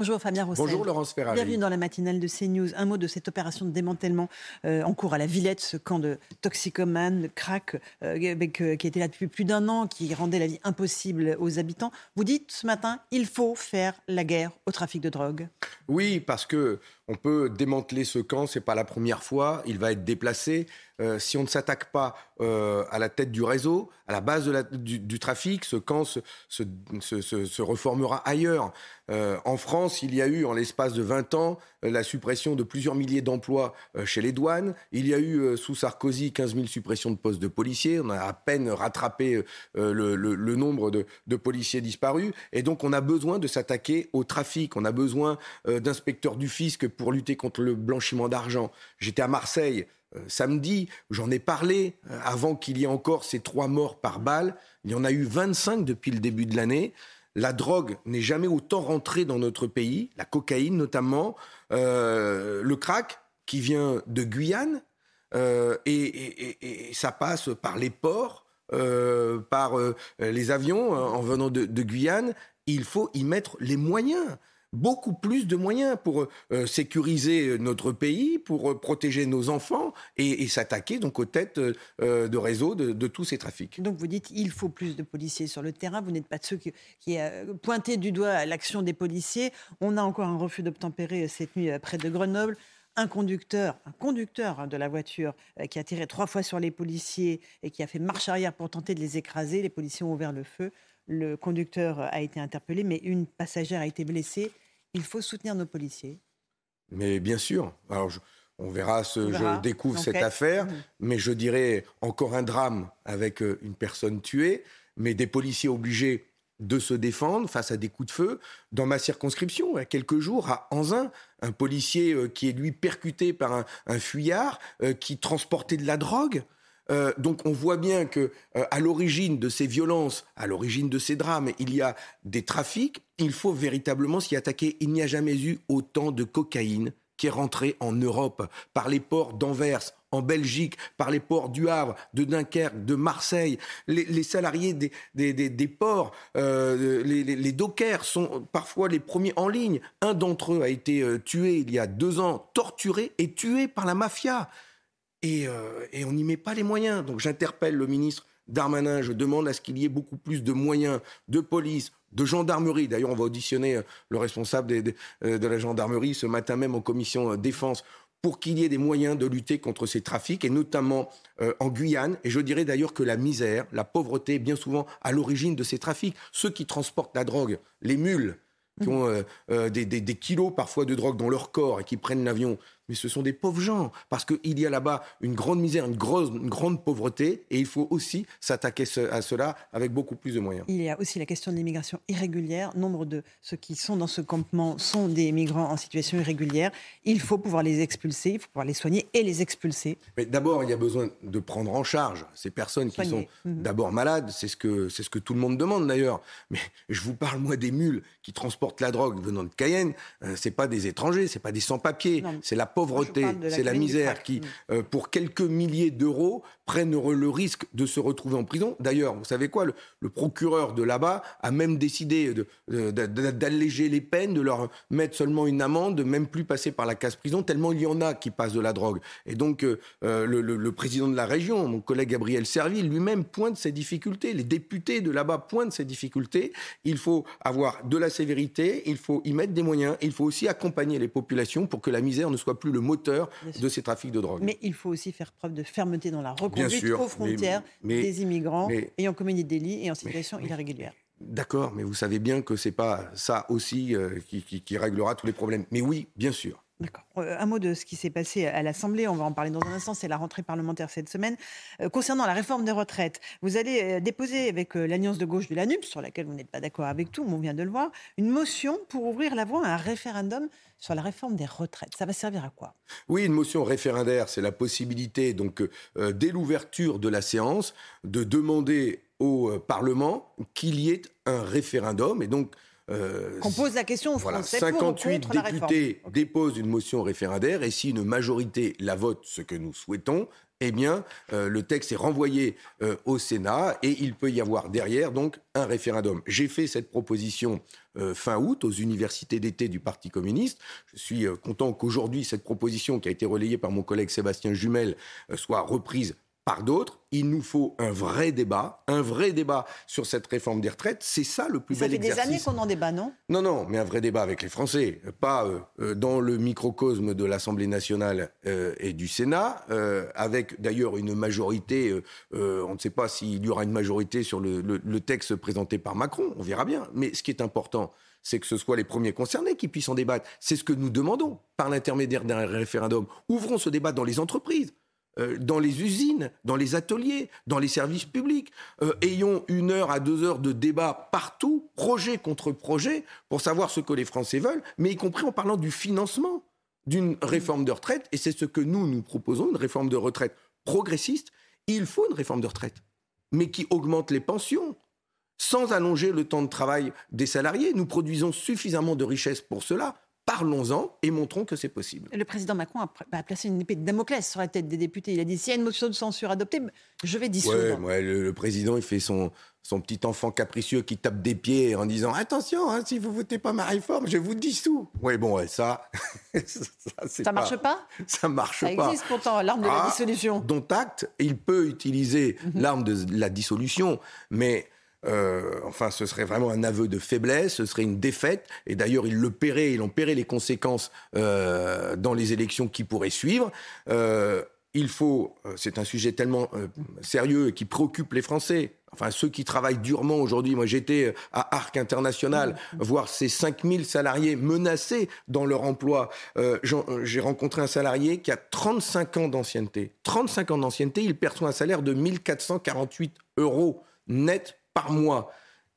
Bonjour Fabien Roussel. Bonjour Laurence Ferrari. Bienvenue dans la matinale de CNews. Un mot de cette opération de démantèlement euh, en cours à la Villette, ce camp de toxicomanes, de crack, euh, euh, qui était là depuis plus d'un an, qui rendait la vie impossible aux habitants. Vous dites ce matin, il faut faire la guerre au trafic de drogue. Oui, parce que on peut démanteler ce camp, c'est pas la première fois, il va être déplacé. Euh, si on ne s'attaque pas euh, à la tête du réseau, à la base du, trafic, ce camp se, reformera ailleurs. Euh, en France, il y a eu, en l'espace de 20 ans, la suppression de plusieurs milliers d'emplois chez les douanes. Il y a eu, sous Sarkozy, 15 000 suppressions de postes de policiers. On a à peine rattrapé le, nombre de, policiers disparus. Et donc, on a besoin de s'attaquer au trafic. On a besoin d'inspecteurs du fisc pour lutter contre le blanchiment d'argent. J'étais à Marseille. Euh, samedi, j'en ai parlé, euh, avant qu'il y ait encore ces trois morts par balle. Il y en a eu 25 depuis le début de l'année. La drogue n'est jamais autant rentrée dans notre pays, la cocaïne notamment, euh, le crack qui vient de Guyane, et, ça passe par les ports, par les avions en venant de Guyane. Il faut y mettre les moyens beaucoup plus de moyens pour euh, sécuriser notre pays, pour euh, protéger nos enfants et, s'attaquer donc aux têtes euh, de réseau de, tous ces trafics. Donc vous dites il faut plus de policiers sur le terrain. Vous n'êtes pas de ceux qui, qui pointé du doigt l'action des policiers. On a encore un refus d'obtempérer cette nuit près de Grenoble un conducteur, un conducteur de la voiture qui a tiré trois fois sur les policiers et qui a fait marche arrière pour tenter de les écraser. Les policiers ont ouvert le feu. Le conducteur a été interpellé, mais une passagère a été blessée. Il faut soutenir nos policiers. Mais bien sûr. Alors, je, on verra, ce, on verra. je découvre cette affaire, mmh. mais je dirais encore un drame avec euh, une personne tuée, mais des policiers obligés de se défendre face à des coups de feu. Dans ma circonscription, il y a quelques jours, à Anzin, un policier euh, qui est lui percuté par un, fuyard euh, qui transportait de la drogue. Euh, donc on voit bien que à l'origine de ces violences, à l'origine de ces drames, il y a des trafics. Il faut véritablement s'y attaquer. Il n'y a jamais eu autant de cocaïne qui est rentrée en Europe par les ports d'Anvers, en Belgique, par les ports du Havre, de Dunkerque, de Marseille. Les, salariés des, ports, euh, les, les, dockers sont parfois les premiers en ligne. Un d'entre eux a été euh, tué il y a deux ans, torturé et tué par la mafia et, euh, et on n'y met pas les moyens. Donc j'interpelle le ministre Darmanin, je demande à ce qu'il y ait beaucoup plus de moyens de police, de gendarmerie. D'ailleurs, on va auditionner euh, le responsable des, des, euh, de la gendarmerie ce matin même en commission défense pour qu'il y ait des moyens de lutter contre ces trafics, et notamment euh, en Guyane. Et je dirais d'ailleurs que la misère, la pauvreté est bien souvent à l'origine de ces trafics. Ceux qui transportent la drogue, les mules, qui ont euh, euh, des, des, des, kilos parfois de drogue dans leur corps et qui prennent l'avion. Mais ce sont des pauvres gens, parce qu'il y a là-bas une grande misère, une, grosse, une grande pauvreté, et il faut aussi s'attaquer à cela avec beaucoup plus de moyens. Il y a aussi la question de l'immigration irrégulière. Nombre de ceux qui sont dans ce campement sont des migrants en situation irrégulière. Il faut pouvoir les expulser, il faut pouvoir les soigner et les expulser. Mais d'abord, il y a besoin de prendre en charge ces personnes Soigner. qui sont mmh. d'abord malades. C'est ce, que, ce que tout le monde demande d'ailleurs. Mais je vous parle, moi, des mules qui transportent la drogue venant de Cayenne. Euh, c'est pas des étrangers, c'est pas des sans-papiers, c'est la pauvreté, c'est la misère qui, euh, pour quelques milliers d'euros, prennent le risque de se retrouver en prison. D'ailleurs, vous savez quoi, le, le, procureur de là-bas a même décidé d'alléger les peines, de leur mettre seulement une amende, de même plus passer par la case prison, tellement il y en a qui passent de la drogue. Et donc, euh, le, le, le, président de la région, mon collègue Gabriel Serville, lui-même pointe ces difficultés. Les députés de là-bas pointent ces difficultés. Il faut avoir de la sévérité, il faut y mettre des moyens, il faut aussi accompagner les populations pour que la misère ne soit plus le moteur de ces trafics de drogue. Mais il faut aussi faire preuve de fermeté dans la reconduite sûr, aux frontières mais, mais, des immigrants mais, ayant commis des délits et en situation irrégulière. D'accord, mais vous savez bien que c'est pas ça aussi euh, qui, qui, qui, réglera tous les problèmes. Mais oui, bien sûr, D'accord. Euh, un mot de ce qui s'est passé à l'Assemblée, on va en parler dans un instant, c'est la rentrée parlementaire cette semaine. Euh, concernant la réforme des retraites, vous allez euh, déposer avec l'Alliance de gauche de la NUP, sur laquelle vous n'êtes pas d'accord avec tout, mais on vient de le voir, une motion pour ouvrir la voie à un référendum sur la réforme des retraites. Ça va servir à quoi? Oui, une motion référendaire, c'est la possibilité, donc, dès l'ouverture de la séance, de demander au Parlement qu'il y ait un référendum. Et donc, Qu'on pose la question aux voilà, 58 députés déposent une motion référendaire et si une majorité la vote, ce que nous souhaitons, eh bien, euh, le texte est renvoyé euh, au Sénat et il peut y avoir derrière donc un référendum. J'ai fait cette proposition fin août aux universités d'été du Parti communiste. Je suis content qu'aujourd'hui cette proposition qui a été relayée par mon collègue Sébastien Jumel soit reprise par d'autres. Il nous faut un vrai débat, un vrai débat sur cette réforme des retraites. C'est ça le plus bel exercice. Ça fait des années qu'on en débat, non? Non, non, mais un vrai débat avec les Français, pas euh, euh, dans le microcosme de l'Assemblée nationale euh, et du Sénat, avec d'ailleurs une majorité. on ne sait pas s'il y aura une majorité sur le, le texte présenté par Macron. On verra bien. Mais ce qui est important, c'est que ce soit les premiers concernés qui puissent en débattre. C'est ce que nous demandons par l'intermédiaire d'un référendum. Ouvrons ce débat dans les entreprises. Euh, dans les usines, dans les ateliers, dans les services publics. Euh, ayons une heure à deux heures de débat partout, projet contre projet, pour savoir ce que les Français veulent, mais y compris en parlant du financement d'une réforme de retraite. Et c'est ce que nous, nous proposons, une réforme de retraite progressiste. Il faut une réforme de retraite, mais qui augmente les pensions, sans allonger le temps de travail des salariés. Nous produisons suffisamment de richesses pour cela parlons-en et montrons que c'est possible. Le président Macron a, placé une épée de Damoclès sur la tête des députés. Il a dit s'il y a une motion de censure adoptée, je vais dissoudre. Ouais, le, président, il fait son, son petit enfant capricieux qui tape des pieds en disant attention, hein, si vous votez pas ma réforme, je vous dissous. Oui, bon, ça, ça, ça marche pas. Ça marche pas. Ça existe pourtant l'arme de la ah, dissolution. Dont acte, il peut utiliser mhm. l'arme de la dissolution, mais euh, enfin, ce serait vraiment un aveu de faiblesse, ce serait une défaite. Et d'ailleurs, ils le paieraient, ils en paieraient les conséquences euh, dans les élections qui pourraient suivre. Euh, il faut, c'est un sujet tellement sérieux et qui préoccupe les Français. Enfin, ceux qui travaillent durement aujourd'hui, moi j'étais à Arc International, voir ces 5000 salariés menacés dans leur emploi. J'ai rencontré un salarié qui a 35 ans d'ancienneté. 35 ans d'ancienneté, il perçoit un salaire de 1448 euros net par mois.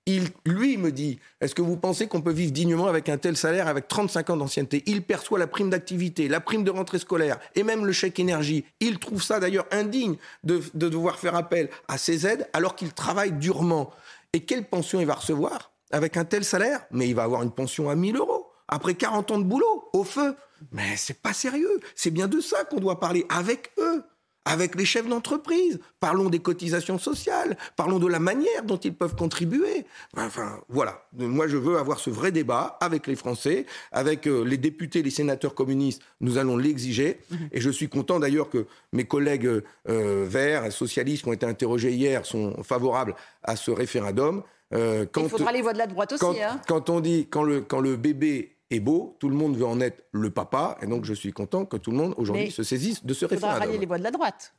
Il, lui me dit, est-ce que vous pensez qu'on peut vivre dignement avec un tel salaire avec 35 ans d'ancienneté? Il perçoit la prime d'activité, la prime de rentrée scolaire et même le chèque énergie. Il trouve ça d'ailleurs indigne de, de devoir faire appel à ces aides alors qu'il travaille durement. Et quelle pension il va recevoir avec un tel salaire? Mais il va avoir une pension à 1000 euros après 40 ans de boulot, au feu. Mais c'est pas sérieux. C'est bien de ça qu'on doit parler avec eux avec les chefs d'entreprise. Parlons des cotisations sociales, parlons de la manière dont ils peuvent contribuer. Enfin, voilà. Moi, je veux avoir ce vrai débat avec les Français, avec euh, les députés, les sénateurs communistes. Nous allons l'exiger. Et je suis content d'ailleurs que mes collègues euh, verts, socialistes qui ont été interrogés hier sont favorables à ce référendum. Euh, quand, Il faudra les voix de la droite aussi. Quand, hein. quand on dit, quand le, quand le bébé est beau, tout le monde veut en être le papa, et donc je suis content que tout le monde aujourd'hui se saisisse de ce référendum. Il faudra rallier les voix de la droite.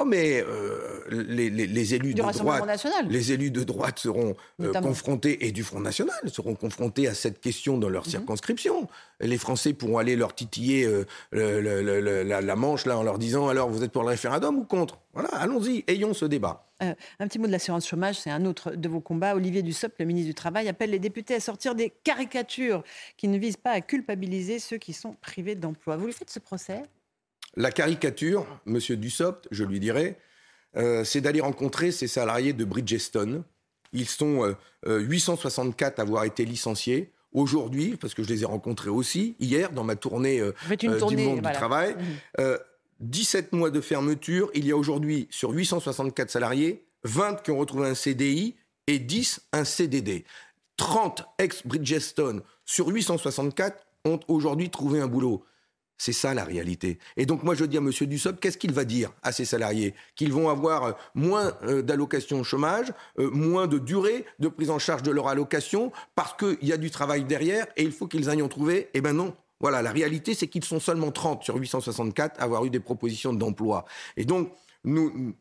Oh, mais euh, les, les, élus de droite, les élus de droite seront euh, confrontés et du Front National seront confrontés à cette question dans leur mhm. circonscription. Les Français pourront aller leur titiller euh, la, la, manche là en leur disant alors vous êtes pour le référendum ou contre? Voilà, allons-y, ayons ce débat. un petit mot de l'assurance chômage, c'est un autre de vos combats. Olivier Dussopt, le ministre du Travail, appelle les députés à sortir des caricatures qui ne visent pas à culpabiliser ceux qui sont privés d'emploi. Vous lui faites ce procès? La caricature, Monsieur Dussopt, je lui dirais, euh, c'est d'aller rencontrer ces salariés de Bridgestone. Ils sont 864 euh, euh, à avoir été licenciés. Aujourd'hui, parce que je les ai rencontrés aussi, hier, dans ma tournée, du monde du travail, 17 mhm. mois de fermeture. Il y a aujourd'hui, sur 864 salariés, 20 qui ont retrouvé un CDI et 10 un CDD. 30 ex-Bridgestone sur 864 ont aujourd'hui trouvé un boulot. C'est ça la réalité. Et donc moi je dis à M. Dussopt, qu'est-ce qu'il va dire à ses salariés? Qu'ils vont avoir euh, moins euh, d'allocations au chômage, euh, moins de durée de prise en charge de leur allocation, parce qu'il y a du travail derrière et il faut qu'ils aillent en trouver? Eh bien non. Voilà, la réalité c'est qu'ils sont seulement 30 sur 864 à avoir eu des propositions d'emploi. Et donc,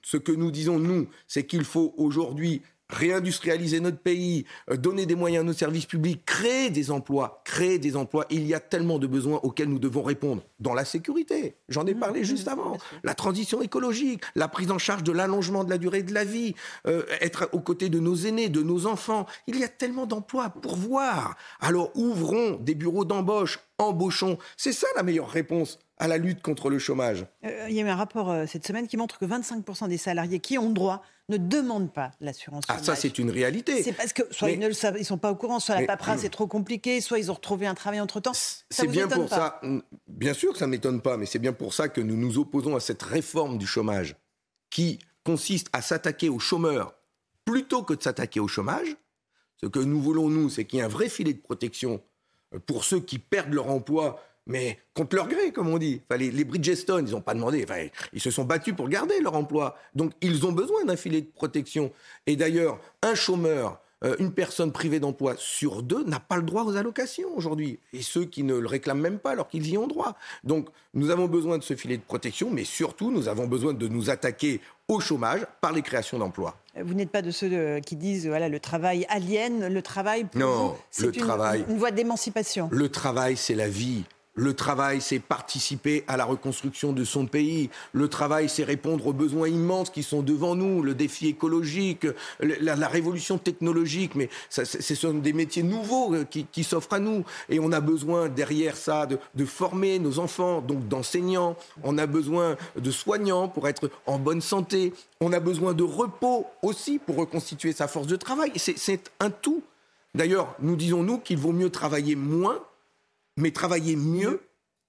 ce que nous disons, nous, c'est qu'il faut aujourd'hui réindustrialiser notre pays, euh, donner des moyens à nos services publics, créer des emplois, créer des emplois. Il y a tellement de besoins auxquels nous devons répondre. Dans la sécurité, j'en ai mmh, parlé mmh, juste avant, la transition écologique, la prise en charge de l'allongement de la durée de la vie, euh, être aux côtés de nos aînés, de nos enfants. Il y a tellement d'emplois pour voir. Alors ouvrons des bureaux d'embauche, embauchons. C'est ça la meilleure réponse à la lutte contre le chômage. Euh, il y a eu un rapport cette semaine qui montre que 25% des salariés qui ont droit ne demandent pas l'assurance Ah, ça, c'est une réalité. C'est parce que soit ils ne le savent, ils sont pas au courant, soit la paperasse est trop compliquée, soit ils ont retrouvé un travail entre-temps. C'est bien pour ça. Bien sûr que ça ne m'étonne pas, mais c'est bien pour ça que nous nous opposons à cette réforme du chômage qui consiste à s'attaquer aux chômeurs plutôt que de s'attaquer au chômage. Ce que nous voulons, nous, c'est qu'il y ait un vrai filet de protection pour ceux qui perdent leur emploi mais contre leur gré, comme on dit. les, les, Bridgestone, ils n'ont pas demandé, ils se sont battus pour garder leur emploi. Donc, ils ont besoin d'un filet de protection. Et d'ailleurs, un chômeur, euh, une personne privée d'emploi sur deux n'a pas le droit aux allocations aujourd'hui. Et ceux qui ne le réclament même pas alors qu'ils y ont droit. Donc, nous avons besoin de ce filet de protection, mais surtout, nous avons besoin de nous attaquer au chômage par les créations d'emplois. Vous n'êtes pas de ceux euh, qui disent voilà le travail aliène, le travail pour non, c'est une, travail, une voie d'émancipation. Le travail, c'est la vie. Le travail, c'est participer à la reconstruction de son pays. Le travail, c'est répondre aux besoins immenses qui sont devant nous, le défi écologique, la, révolution technologique. Mais ce sont des métiers nouveaux euh, qui, s'offrent à nous. Et on a besoin derrière ça de, de former nos enfants, donc d'enseignants. On a besoin de soignants pour être en bonne santé. On a besoin de repos aussi pour reconstituer sa force de travail. C'est un tout. D'ailleurs, nous disons-nous qu'il vaut mieux travailler moins mais travailler mieux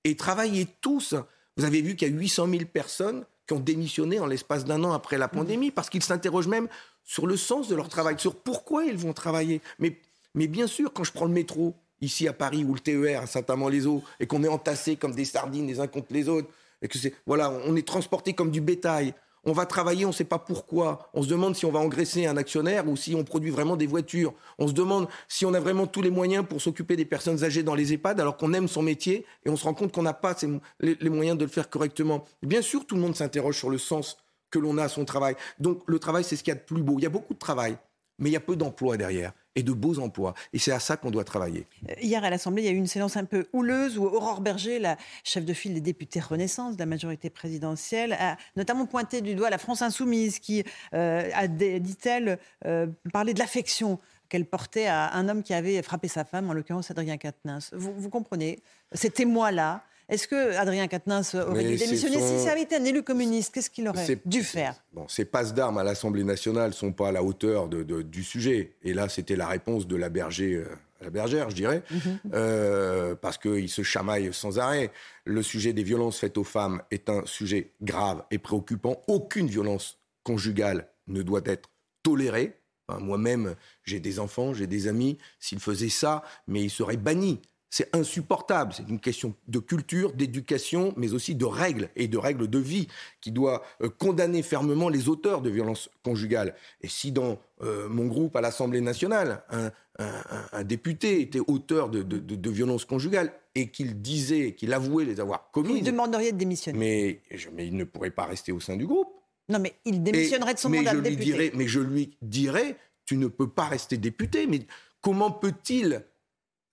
et travailler tous. Vous avez vu qu'il y a 800 000 personnes qui ont démissionné en l'espace d'un an après la pandémie parce qu'ils s'interrogent même sur le sens de leur travail, sur pourquoi ils vont travailler. Mais, mais bien sûr, quand je prends le métro, ici à Paris, ou le TER à Saint-Amand-les-Eaux, et qu'on est entassés comme des sardines les uns contre les autres, et que c'est, voilà, on est transportés comme du bétail, on va travailler, on ne sait pas pourquoi. On se demande si on va engraisser un actionnaire ou si on produit vraiment des voitures. On se demande si on a vraiment tous les moyens pour s'occuper des personnes âgées dans les EHPAD alors qu'on aime son métier et on se rend compte qu'on n'a pas les, moyens de le faire correctement. Bien sûr, tout le monde s'interroge sur le sens que l'on a à son travail. Donc le travail, c'est ce qu'il y a de plus beau. Il y a beaucoup de travail, mais il y a peu d'emplois derrière et de beaux emplois. Et c'est à ça qu'on doit travailler. Hier à l'Assemblée, il y a eu une séance un peu houleuse où Aurore Berger, la chef de file des députés Renaissance de la majorité présidentielle, a notamment pointé du doigt la France insoumise qui euh, a, dit-elle, euh, parlé de l'affection qu'elle portait à un homme qui avait frappé sa femme, en l'occurrence Adrien Quatennens. Vous, vous comprenez C'était moi-là. Est-ce que Adrien Quatennens aurait dû démissionner Si ça avait été un élu communiste, qu'est-ce qu'il aurait dû faire? Bon, ces passes d'armes à l'Assemblée nationale ne sont pas à la hauteur du sujet. Et là, c'était la réponse de la berger. Euh, la bergère, je dirais, mhm. euh, parce qu'il se chamaille sans arrêt. Le sujet des violences faites aux femmes est un sujet grave et préoccupant. Aucune violence conjugale ne doit être tolérée. Moi-même, j'ai des enfants, j'ai des amis. S'ils faisaient ça, mais ils seraient bannis. C'est insupportable. C'est une question de culture, d'éducation, mais aussi de règles et de règles de vie qui doit euh, condamner fermement les auteurs de violences conjugales. Et si dans euh, mon groupe à l'Assemblée nationale, un, député était auteur de, de, violences conjugales et qu'il disait, qu'il avouait les avoir commises. Vous demanderiez de démissionner. Mais, mais il ne pourrait pas rester au sein du groupe. Non, mais il démissionnerait de son mandat de député. Dirais, mais je lui dirais, tu ne peux pas rester député. Mais comment peut-il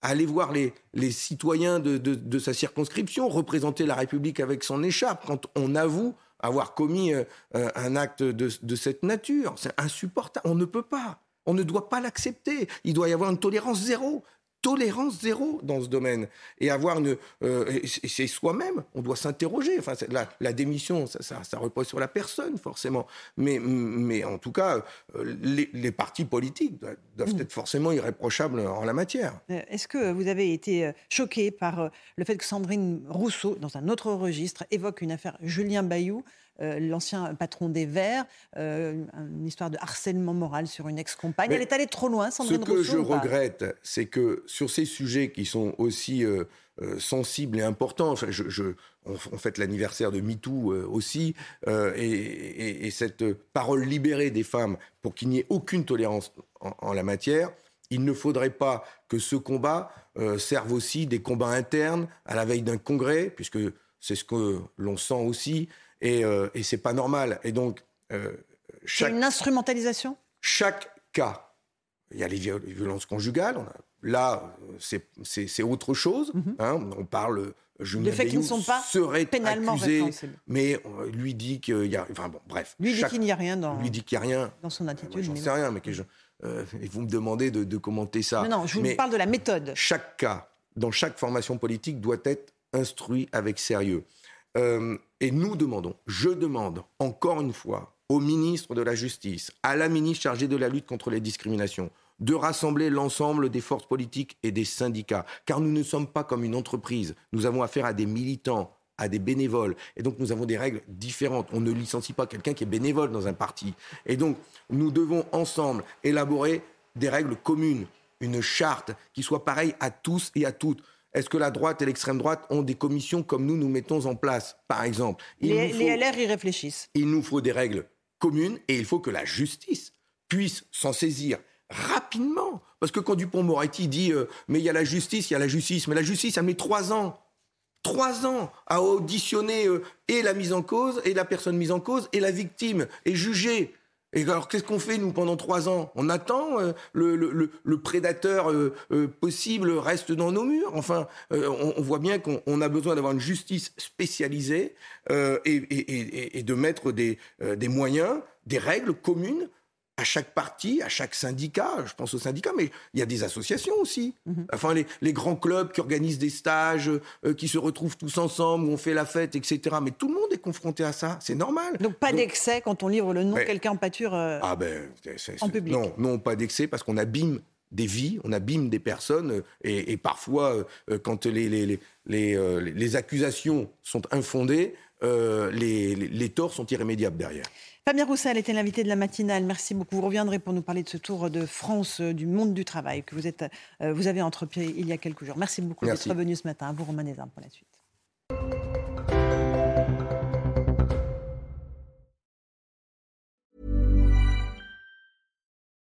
aller voir les, citoyens de, sa circonscription, représenter la République avec son écharpe, quand on avoue avoir commis euh, un acte de, de cette nature. C'est insupportable. On ne peut pas. On ne doit pas l'accepter. Il doit y avoir une tolérance zéro tolérance zéro dans ce domaine. Et avoir une. Euh, c'est soi-même, on doit s'interroger. Enfin, la, démission, ça, ça, repose sur la personne, forcément. Mais, mais en tout cas, euh, les, partis politiques doivent, mmh. être forcément irréprochables en la matière. Euh, est-ce que vous avez été choqué par le fait que Sandrine Rousseau, dans un autre registre, évoque une affaire Julien Bayou euh, l'ancien patron des Verts, euh, une histoire de harcèlement moral sur une ex-compagne. Elle est allée trop loin, Sandrine Ce que je regrette, c'est que sur ces sujets qui sont aussi euh, sensibles et importants, enfin, je, on, fête l'anniversaire de MeToo aussi, et, cette parole libérée des femmes pour qu'il n'y ait aucune tolérance en, la matière, il ne faudrait pas que ce combat serve aussi des combats internes à la veille d'un congrès, puisque c'est ce que l'on sent aussi, et, euh, et c'est pas normal. Et donc, euh, chaque, une instrumentalisation? Chaque cas, il y a les violences conjugales, là, c'est autre chose. Mhm. Hein. on parle Julien faits qui ne sont pas serait pénalement accusé, mais on lui dit qu'il y a, enfin bon, bref. Lui dit qu'il n'y a rien dans. Lui dit qu'il n'y a rien dans son attitude. J'en sais rien, mais que je, euh, vous me demandez de, commenter ça. Non, non, je vous parle de la méthode. Chaque cas, dans chaque formation politique, doit être instruit avec sérieux. Euh, et nous demandons, je demande encore une fois au ministre de la Justice, à la ministre chargée de la lutte contre les discriminations, de rassembler l'ensemble des forces politiques et des syndicats, car nous ne sommes pas comme une entreprise. Nous avons affaire à des militants, à des bénévoles. Et donc nous avons des règles différentes. On ne licencie pas quelqu'un qui est bénévole dans un parti. Et donc nous devons ensemble élaborer des règles communes, une charte qui soit pareille à tous et à toutes. Est-ce que la droite et l'extrême droite ont des commissions comme nous nous mettons en place, par exemple? Les, les LR y réfléchissent. Il nous faut des règles communes et il faut que la justice puisse s'en saisir rapidement. Parce que quand Dupont-Moretti dit euh, mais il y a la justice, il y a la justice, mais la justice, elle met trois ans. Trois ans à auditionner euh, et la mise en cause, et la personne mise en cause, et la victime, et juger. Et alors, qu'est-ce qu'on fait, nous, pendant trois ans? On attend euh, le, prédateur possible reste dans nos murs? Enfin, on, voit bien qu'on a besoin d'avoir une justice spécialisée et, de mettre des moyens, des règles communes à chaque parti, à chaque syndicat, je pense aux syndicats, mais il y a des associations aussi. Mhm. Enfin, les, grands clubs qui organisent des stages, euh, qui se retrouvent tous ensemble, où on fait la fête, etc. Mais tout le monde est confronté à ça, c'est normal. Donc pas d'excès quand on livre le nom de quelqu'un en pâture euh, ah ben, en public Non, non pas d'excès, parce qu'on abîme des vies, on abîme des personnes, euh, et, parfois, quand les, les, les, les, accusations sont infondées, les torts sont irrémédiables derrière. Fabien Roussel était l'invité de la matinale. Merci beaucoup. Vous reviendrez pour nous parler de ce tour de France euh, du monde du travail que vous, êtes, euh, vous avez entrepris il y a quelques jours. Merci beaucoup d'être venu ce matin. vous, Romain Nézin, pour la suite.